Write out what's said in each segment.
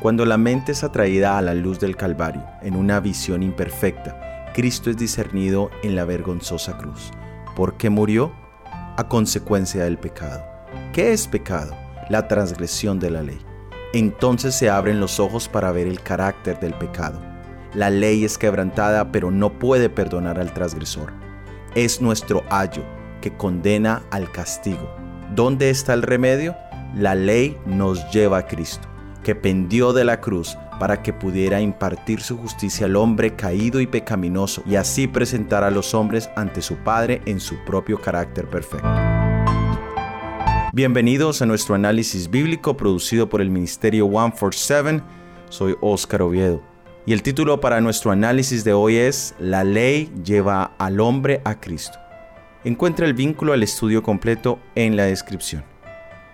Cuando la mente es atraída a la luz del Calvario, en una visión imperfecta, Cristo es discernido en la vergonzosa cruz. ¿Por qué murió? A consecuencia del pecado. ¿Qué es pecado? La transgresión de la ley. Entonces se abren los ojos para ver el carácter del pecado. La ley es quebrantada, pero no puede perdonar al transgresor. Es nuestro ayo que condena al castigo. ¿Dónde está el remedio? La ley nos lleva a Cristo que pendió de la cruz para que pudiera impartir su justicia al hombre caído y pecaminoso y así presentar a los hombres ante su Padre en su propio carácter perfecto. Bienvenidos a nuestro análisis bíblico producido por el Ministerio 147. Soy Óscar Oviedo. Y el título para nuestro análisis de hoy es La ley lleva al hombre a Cristo. Encuentra el vínculo al estudio completo en la descripción.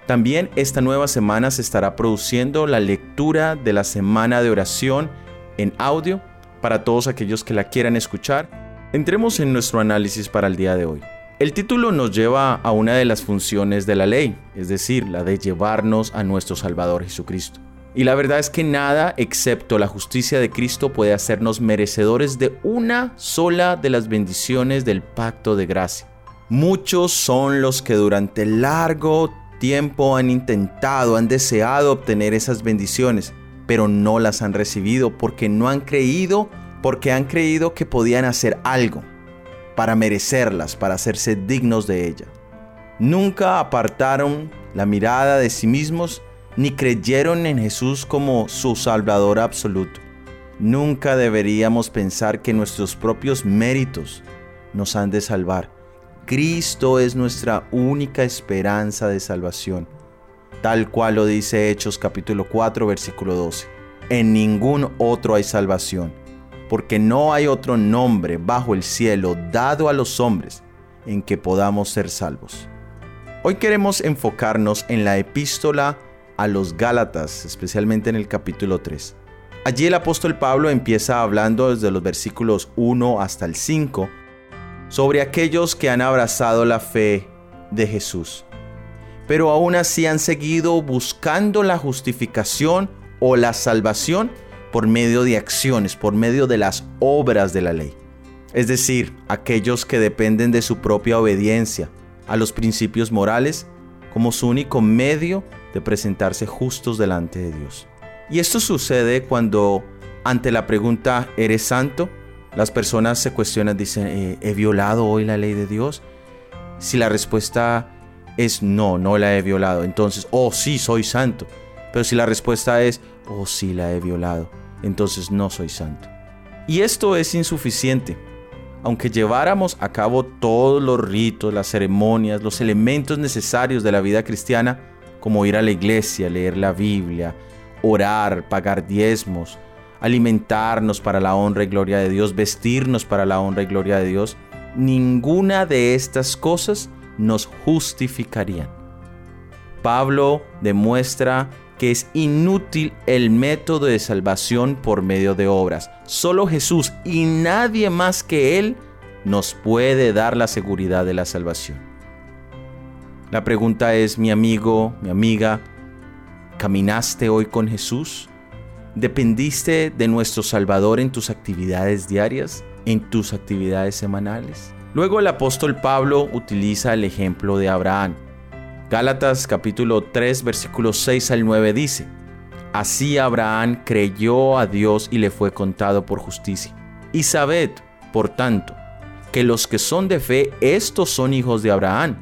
También esta nueva semana se estará produciendo la lectura de la semana de oración en audio para todos aquellos que la quieran escuchar. Entremos en nuestro análisis para el día de hoy. El título nos lleva a una de las funciones de la ley, es decir, la de llevarnos a nuestro Salvador Jesucristo. Y la verdad es que nada excepto la justicia de Cristo puede hacernos merecedores de una sola de las bendiciones del pacto de gracia. Muchos son los que durante largo tiempo han intentado, han deseado obtener esas bendiciones, pero no las han recibido porque no han creído, porque han creído que podían hacer algo para merecerlas, para hacerse dignos de ella. Nunca apartaron la mirada de sí mismos ni creyeron en Jesús como su Salvador absoluto. Nunca deberíamos pensar que nuestros propios méritos nos han de salvar Cristo es nuestra única esperanza de salvación, tal cual lo dice Hechos capítulo 4 versículo 12. En ningún otro hay salvación, porque no hay otro nombre bajo el cielo dado a los hombres en que podamos ser salvos. Hoy queremos enfocarnos en la epístola a los Gálatas, especialmente en el capítulo 3. Allí el apóstol Pablo empieza hablando desde los versículos 1 hasta el 5 sobre aquellos que han abrazado la fe de Jesús, pero aún así han seguido buscando la justificación o la salvación por medio de acciones, por medio de las obras de la ley. Es decir, aquellos que dependen de su propia obediencia a los principios morales como su único medio de presentarse justos delante de Dios. Y esto sucede cuando ante la pregunta ¿eres santo? Las personas se cuestionan, dicen, eh, ¿he violado hoy la ley de Dios? Si la respuesta es no, no la he violado, entonces, oh sí, soy santo. Pero si la respuesta es, oh sí, la he violado, entonces no soy santo. Y esto es insuficiente. Aunque lleváramos a cabo todos los ritos, las ceremonias, los elementos necesarios de la vida cristiana, como ir a la iglesia, leer la Biblia, orar, pagar diezmos, alimentarnos para la honra y gloria de Dios, vestirnos para la honra y gloria de Dios, ninguna de estas cosas nos justificarían. Pablo demuestra que es inútil el método de salvación por medio de obras. Solo Jesús y nadie más que Él nos puede dar la seguridad de la salvación. La pregunta es, mi amigo, mi amiga, ¿caminaste hoy con Jesús? ¿Dependiste de nuestro Salvador en tus actividades diarias, en tus actividades semanales? Luego el apóstol Pablo utiliza el ejemplo de Abraham. Gálatas capítulo 3 versículos 6 al 9 dice, Así Abraham creyó a Dios y le fue contado por justicia. Y sabed, por tanto, que los que son de fe, estos son hijos de Abraham.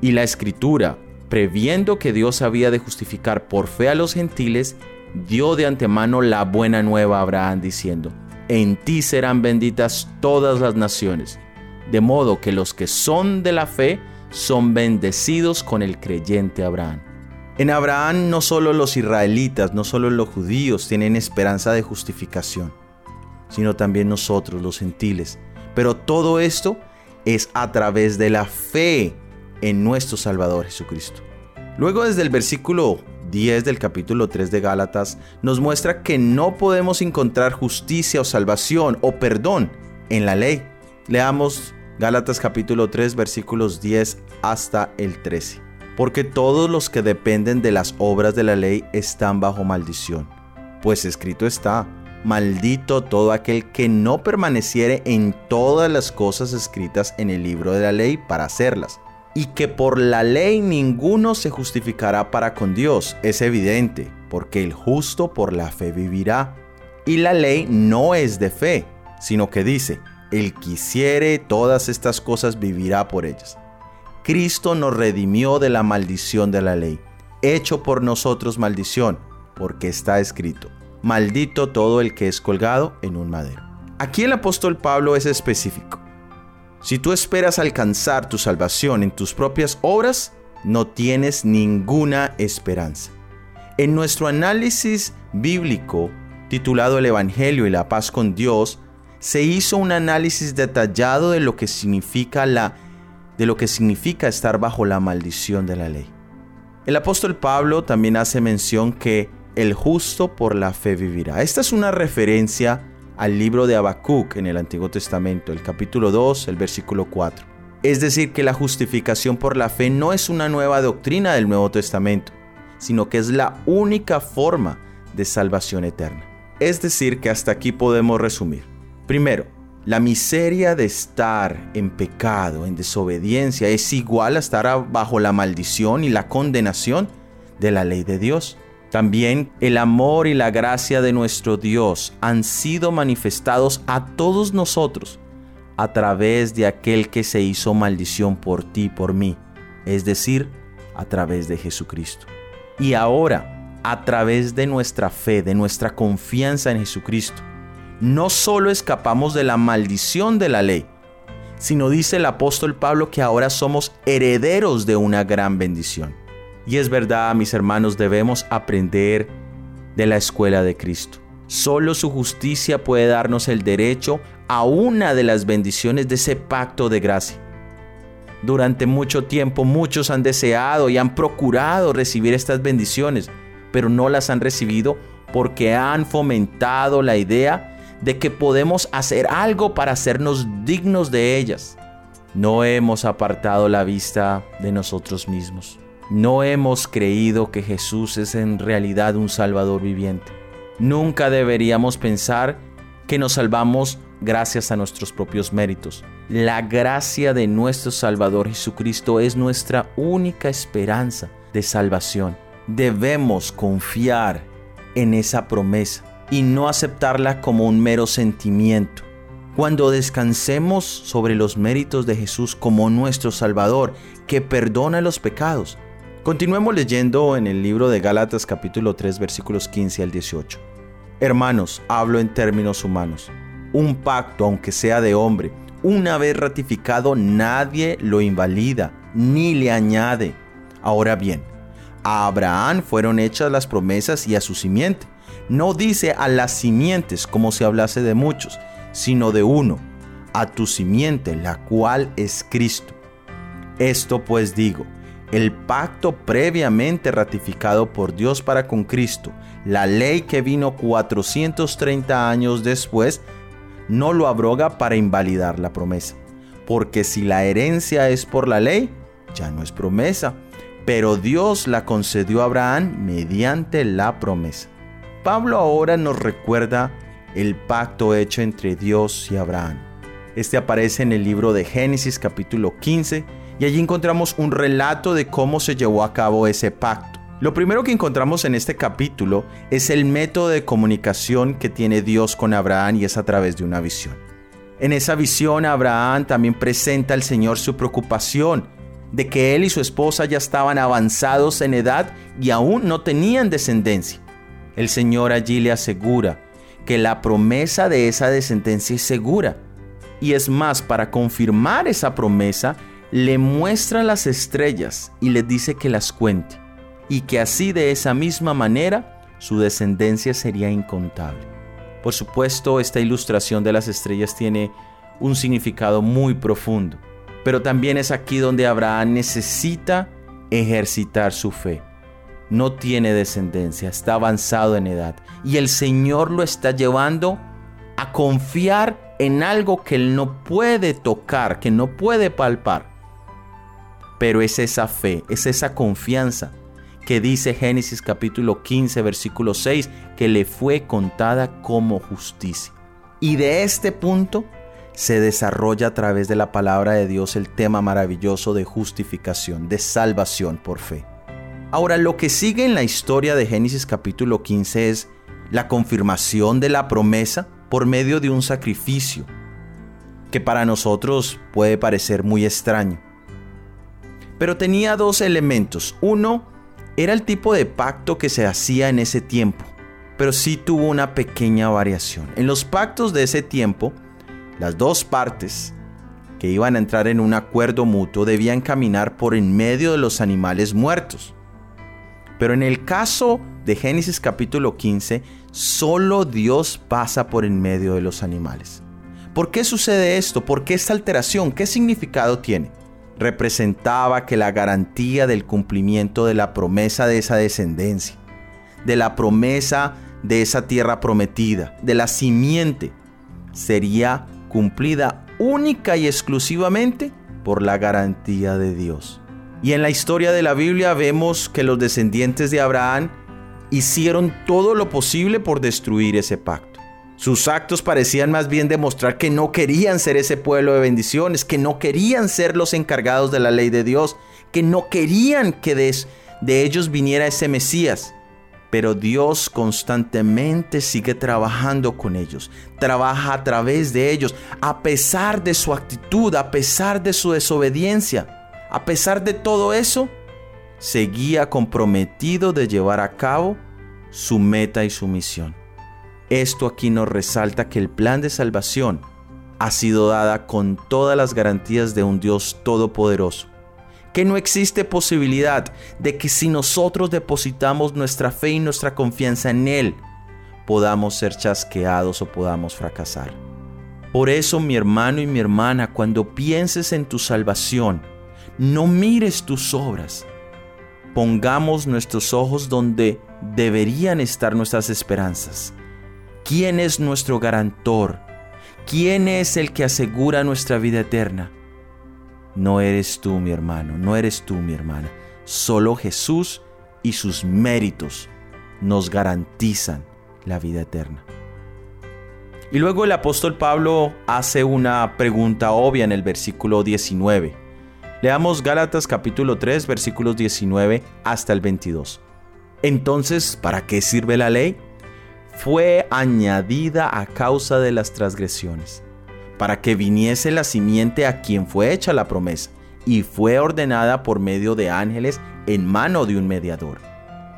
Y la escritura, previendo que Dios había de justificar por fe a los gentiles, dio de antemano la buena nueva a Abraham diciendo, en ti serán benditas todas las naciones, de modo que los que son de la fe son bendecidos con el creyente Abraham. En Abraham no solo los israelitas, no solo los judíos tienen esperanza de justificación, sino también nosotros los gentiles. Pero todo esto es a través de la fe en nuestro Salvador Jesucristo. Luego desde el versículo 10 del capítulo 3 de Gálatas nos muestra que no podemos encontrar justicia o salvación o perdón en la ley. Leamos Gálatas capítulo 3 versículos 10 hasta el 13. Porque todos los que dependen de las obras de la ley están bajo maldición, pues escrito está, maldito todo aquel que no permaneciere en todas las cosas escritas en el libro de la ley para hacerlas. Y que por la ley ninguno se justificará para con Dios, es evidente, porque el justo por la fe vivirá. Y la ley no es de fe, sino que dice, el quisiere todas estas cosas vivirá por ellas. Cristo nos redimió de la maldición de la ley, hecho por nosotros maldición, porque está escrito, maldito todo el que es colgado en un madero. Aquí el apóstol Pablo es específico. Si tú esperas alcanzar tu salvación en tus propias obras, no tienes ninguna esperanza. En nuestro análisis bíblico, titulado El Evangelio y la paz con Dios, se hizo un análisis detallado de lo que significa la estar bajo la maldición de la ley. El apóstol Pablo también hace mención que el justo por la fe vivirá. Esta es una referencia al libro de Habacuc en el Antiguo Testamento, el capítulo 2, el versículo 4. Es decir, que la justificación por la fe no es una nueva doctrina del Nuevo Testamento, sino que es la única forma de salvación eterna. Es decir, que hasta aquí podemos resumir. Primero, la miseria de estar en pecado, en desobediencia, es igual a estar bajo la maldición y la condenación de la ley de Dios. También el amor y la gracia de nuestro Dios han sido manifestados a todos nosotros a través de aquel que se hizo maldición por ti y por mí, es decir, a través de Jesucristo. Y ahora, a través de nuestra fe, de nuestra confianza en Jesucristo, no solo escapamos de la maldición de la ley, sino dice el apóstol Pablo que ahora somos herederos de una gran bendición. Y es verdad, mis hermanos, debemos aprender de la escuela de Cristo. Solo su justicia puede darnos el derecho a una de las bendiciones de ese pacto de gracia. Durante mucho tiempo muchos han deseado y han procurado recibir estas bendiciones, pero no las han recibido porque han fomentado la idea de que podemos hacer algo para hacernos dignos de ellas. No hemos apartado la vista de nosotros mismos. No hemos creído que Jesús es en realidad un Salvador viviente. Nunca deberíamos pensar que nos salvamos gracias a nuestros propios méritos. La gracia de nuestro Salvador Jesucristo es nuestra única esperanza de salvación. Debemos confiar en esa promesa y no aceptarla como un mero sentimiento. Cuando descansemos sobre los méritos de Jesús como nuestro Salvador, que perdona los pecados. Continuemos leyendo en el libro de Gálatas capítulo 3 versículos 15 al 18. Hermanos, hablo en términos humanos. Un pacto, aunque sea de hombre, una vez ratificado, nadie lo invalida ni le añade. Ahora bien, a Abraham fueron hechas las promesas y a su simiente no dice a las simientes como si hablase de muchos, sino de uno, a tu simiente, la cual es Cristo. Esto pues digo, el pacto previamente ratificado por Dios para con Cristo, la ley que vino 430 años después, no lo abroga para invalidar la promesa. Porque si la herencia es por la ley, ya no es promesa, pero Dios la concedió a Abraham mediante la promesa. Pablo ahora nos recuerda el pacto hecho entre Dios y Abraham. Este aparece en el libro de Génesis capítulo 15 y allí encontramos un relato de cómo se llevó a cabo ese pacto. Lo primero que encontramos en este capítulo es el método de comunicación que tiene Dios con Abraham y es a través de una visión. En esa visión Abraham también presenta al Señor su preocupación de que él y su esposa ya estaban avanzados en edad y aún no tenían descendencia. El Señor allí le asegura que la promesa de esa descendencia es segura. Y es más, para confirmar esa promesa, le muestra las estrellas y le dice que las cuente. Y que así de esa misma manera su descendencia sería incontable. Por supuesto, esta ilustración de las estrellas tiene un significado muy profundo. Pero también es aquí donde Abraham necesita ejercitar su fe no tiene descendencia, está avanzado en edad. Y el Señor lo está llevando a confiar en algo que él no puede tocar, que no puede palpar. Pero es esa fe, es esa confianza que dice Génesis capítulo 15 versículo 6 que le fue contada como justicia. Y de este punto se desarrolla a través de la palabra de Dios el tema maravilloso de justificación, de salvación por fe. Ahora, lo que sigue en la historia de Génesis capítulo 15 es la confirmación de la promesa por medio de un sacrificio, que para nosotros puede parecer muy extraño. Pero tenía dos elementos. Uno, era el tipo de pacto que se hacía en ese tiempo, pero sí tuvo una pequeña variación. En los pactos de ese tiempo, las dos partes que iban a entrar en un acuerdo mutuo debían caminar por en medio de los animales muertos. Pero en el caso de Génesis capítulo 15, solo Dios pasa por en medio de los animales. ¿Por qué sucede esto? ¿Por qué esta alteración? ¿Qué significado tiene? Representaba que la garantía del cumplimiento de la promesa de esa descendencia, de la promesa de esa tierra prometida, de la simiente, sería cumplida única y exclusivamente por la garantía de Dios. Y en la historia de la Biblia vemos que los descendientes de Abraham hicieron todo lo posible por destruir ese pacto. Sus actos parecían más bien demostrar que no querían ser ese pueblo de bendiciones, que no querían ser los encargados de la ley de Dios, que no querían que de, ellos viniera ese Mesías. Pero Dios constantemente sigue trabajando con ellos, trabaja a través de ellos, a pesar de su actitud, a pesar de su desobediencia. A pesar de todo eso, seguía comprometido de llevar a cabo su meta y su misión. Esto aquí nos resalta que el plan de salvación ha sido dada con todas las garantías de un Dios todopoderoso, que no existe posibilidad de que si nosotros depositamos nuestra fe y nuestra confianza en Él, podamos ser chasqueados o podamos fracasar. Por eso, mi hermano y mi hermana, cuando pienses en tu salvación, no mires tus obras. Pongamos nuestros ojos donde deberían estar nuestras esperanzas. ¿Quién es nuestro garantor? ¿Quién es el que asegura nuestra vida eterna? No eres tú, mi hermano, no eres tú, mi hermana. Solo Jesús y sus méritos nos garantizan la vida eterna. Y luego el apóstol Pablo hace una pregunta obvia en el versículo 19. Leamos Gálatas capítulo 3 versículos 19 hasta el 22. Entonces, ¿para qué sirve la ley? Fue añadida a causa de las transgresiones para que viniese la simiente a quien fue hecha la promesa, y fue ordenada por medio de ángeles en mano de un mediador.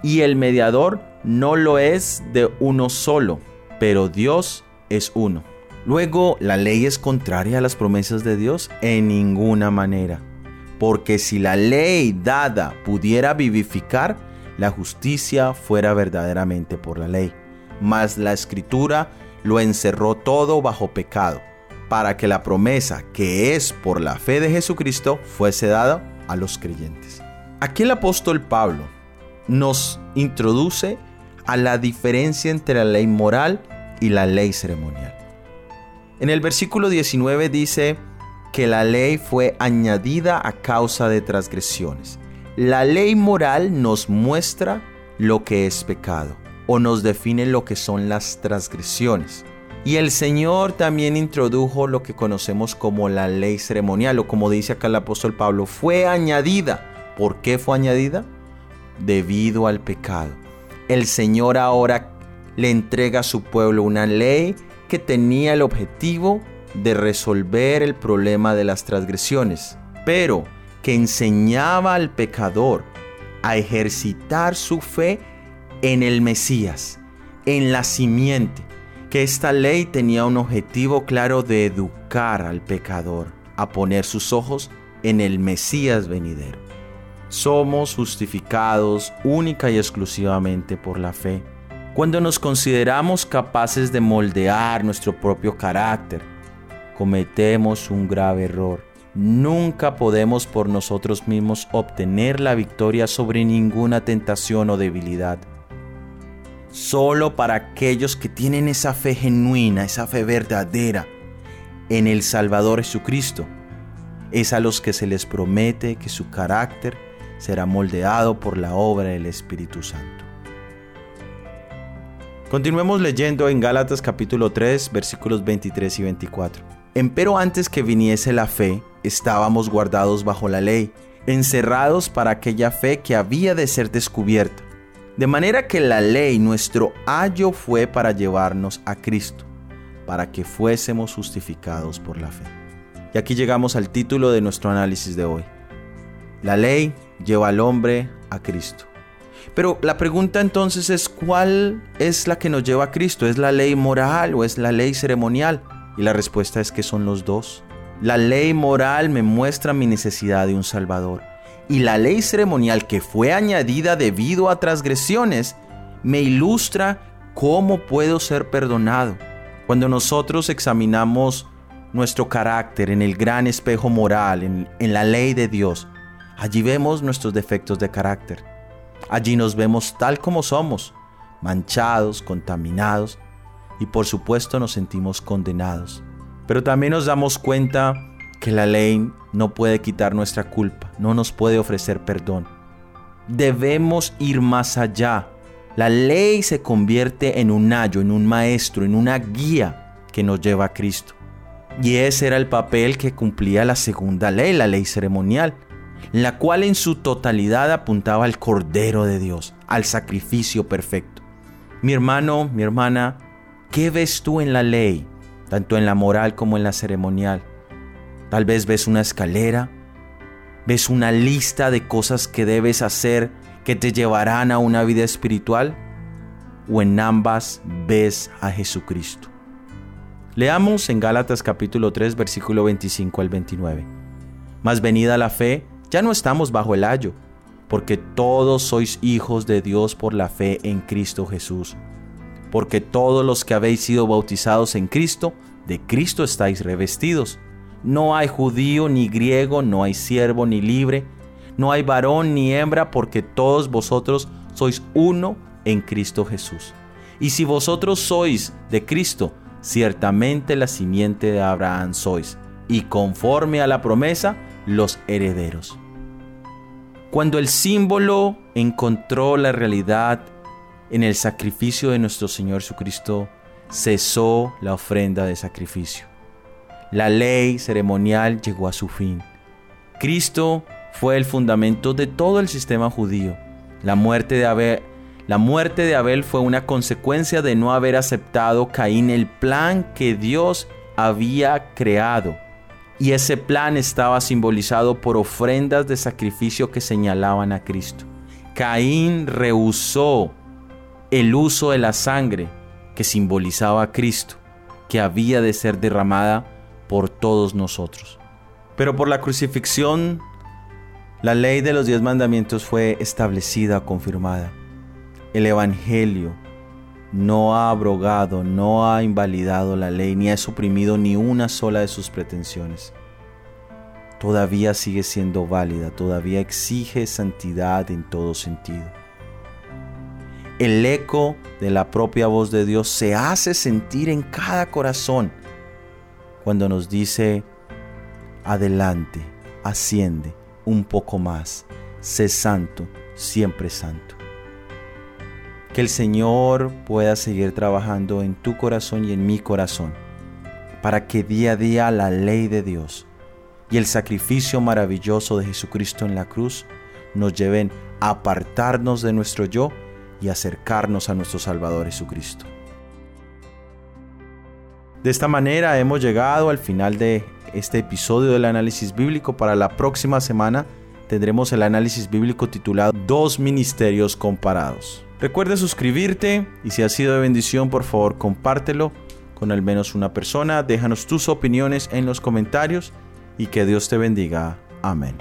Y el mediador no lo es de uno solo, pero Dios es uno. Luego, ¿la ley es contraria a las promesas de Dios? En ninguna manera. Porque si la ley dada pudiera vivificar, la justicia fuera verdaderamente por la ley. Mas la escritura lo encerró todo bajo pecado para que la promesa que es por la fe de Jesucristo fuese dada a los creyentes. Aquí el apóstol Pablo nos introduce a la diferencia entre la ley moral y la ley ceremonial. En el versículo 19 dice que la ley fue añadida a causa de transgresiones. La ley moral nos muestra lo que es pecado o nos define lo que son las transgresiones. Y el Señor también introdujo lo que conocemos como la ley ceremonial, o como dice acá el apóstol Pablo, fue añadida. ¿Por qué fue añadida? Debido al pecado. El Señor ahora le entrega a su pueblo una ley que tenía el objetivo de resolver el problema de las transgresiones, pero que enseñaba al pecador a ejercitar su fe en el Mesías, en la simiente, que esta ley tenía un objetivo claro de educar al pecador a poner sus ojos en el Mesías venidero. Somos justificados única y exclusivamente por la fe. Cuando nos consideramos capaces de moldear nuestro propio carácter, cometemos un grave error. Nunca podemos por nosotros mismos obtener la victoria sobre ninguna tentación o debilidad solo para aquellos que tienen esa fe genuina, esa fe verdadera en el Salvador Jesucristo. Es a los que se les promete que su carácter será moldeado por la obra del Espíritu Santo. Continuemos leyendo en Gálatas capítulo 3 versículos 23 y 24. Empero antes que viniese la fe, estábamos guardados bajo la ley, encerrados para aquella fe que había de ser descubierta. De manera que la ley, nuestro ayo, fue para llevarnos a Cristo, para que fuésemos justificados por la fe. Y aquí llegamos al título de nuestro análisis de hoy. La ley lleva al hombre a Cristo. Pero la pregunta entonces es, ¿cuál es la que nos lleva a Cristo? ¿Es la ley moral o es la ley ceremonial? Y la respuesta es que son los dos. La ley moral me muestra mi necesidad de un Salvador. Y la ley ceremonial que fue añadida debido a transgresiones me ilustra cómo puedo ser perdonado. Cuando nosotros examinamos nuestro carácter en el gran espejo moral, en, en la ley de Dios, allí vemos nuestros defectos de carácter. Allí nos vemos tal como somos, manchados, contaminados, y por supuesto nos sentimos condenados. Pero también nos damos cuenta que la ley no puede quitar nuestra culpa, no nos puede ofrecer perdón. Debemos ir más allá. La ley se convierte en un ayo, en un maestro, en una guía que nos lleva a Cristo. Y ese era el papel que cumplía la segunda ley, la ley ceremonial, la cual en su totalidad apuntaba al Cordero de Dios, al sacrificio perfecto. Mi hermano, mi hermana, ¿Qué ves tú en la ley, tanto en la moral como en la ceremonial? Tal vez ves una escalera, ves una lista de cosas que debes hacer que te llevarán a una vida espiritual, o en ambas ves a Jesucristo. Leamos en Gálatas capítulo 3 versículo 25 al 29. Mas venida la fe, ya no estamos bajo el ayo, porque todos sois hijos de Dios por la fe en Cristo Jesús porque todos los que habéis sido bautizados en Cristo, de Cristo estáis revestidos. No hay judío ni griego, no hay siervo ni libre, no hay varón ni hembra, porque todos vosotros sois uno en Cristo Jesús. Y si vosotros sois de Cristo, ciertamente la simiente de Abraham sois, y conforme a la promesa, los herederos. Cuando el símbolo encontró la realidad en el sacrificio de nuestro Señor Jesucristo cesó la ofrenda de sacrificio. La ley ceremonial llegó a su fin. Cristo fue el fundamento de todo el sistema judío. La muerte de Abel, la muerte de Abel fue una consecuencia de no haber aceptado Caín el plan que Dios había creado. Y ese plan estaba simbolizado por ofrendas de sacrificio que señalaban a Cristo. Caín rehusó el uso de la sangre que simbolizaba a Cristo, que había de ser derramada por todos nosotros. Pero por la crucifixión, la ley de los diez mandamientos fue establecida, confirmada. El Evangelio no ha abrogado, no ha invalidado la ley, ni ha suprimido ni una sola de sus pretensiones. Todavía sigue siendo válida, todavía exige santidad en todo sentido el eco de la propia voz de Dios se hace sentir en cada corazón cuando nos dice, adelante, asciende un poco más, sé santo, siempre santo. Que el Señor pueda seguir trabajando en tu corazón y en mi corazón, para que día a día la ley de Dios y el sacrificio maravilloso de Jesucristo en la cruz nos lleven a apartarnos de nuestro yo y acercarnos a nuestro Salvador Jesucristo. De esta manera hemos llegado al final de este episodio del análisis bíblico. Para la próxima semana tendremos el análisis bíblico titulado Dos ministerios comparados. Recuerda suscribirte y si ha sido de bendición, por favor compártelo con al menos una persona. Déjanos tus opiniones en los comentarios y que Dios te bendiga. Amén.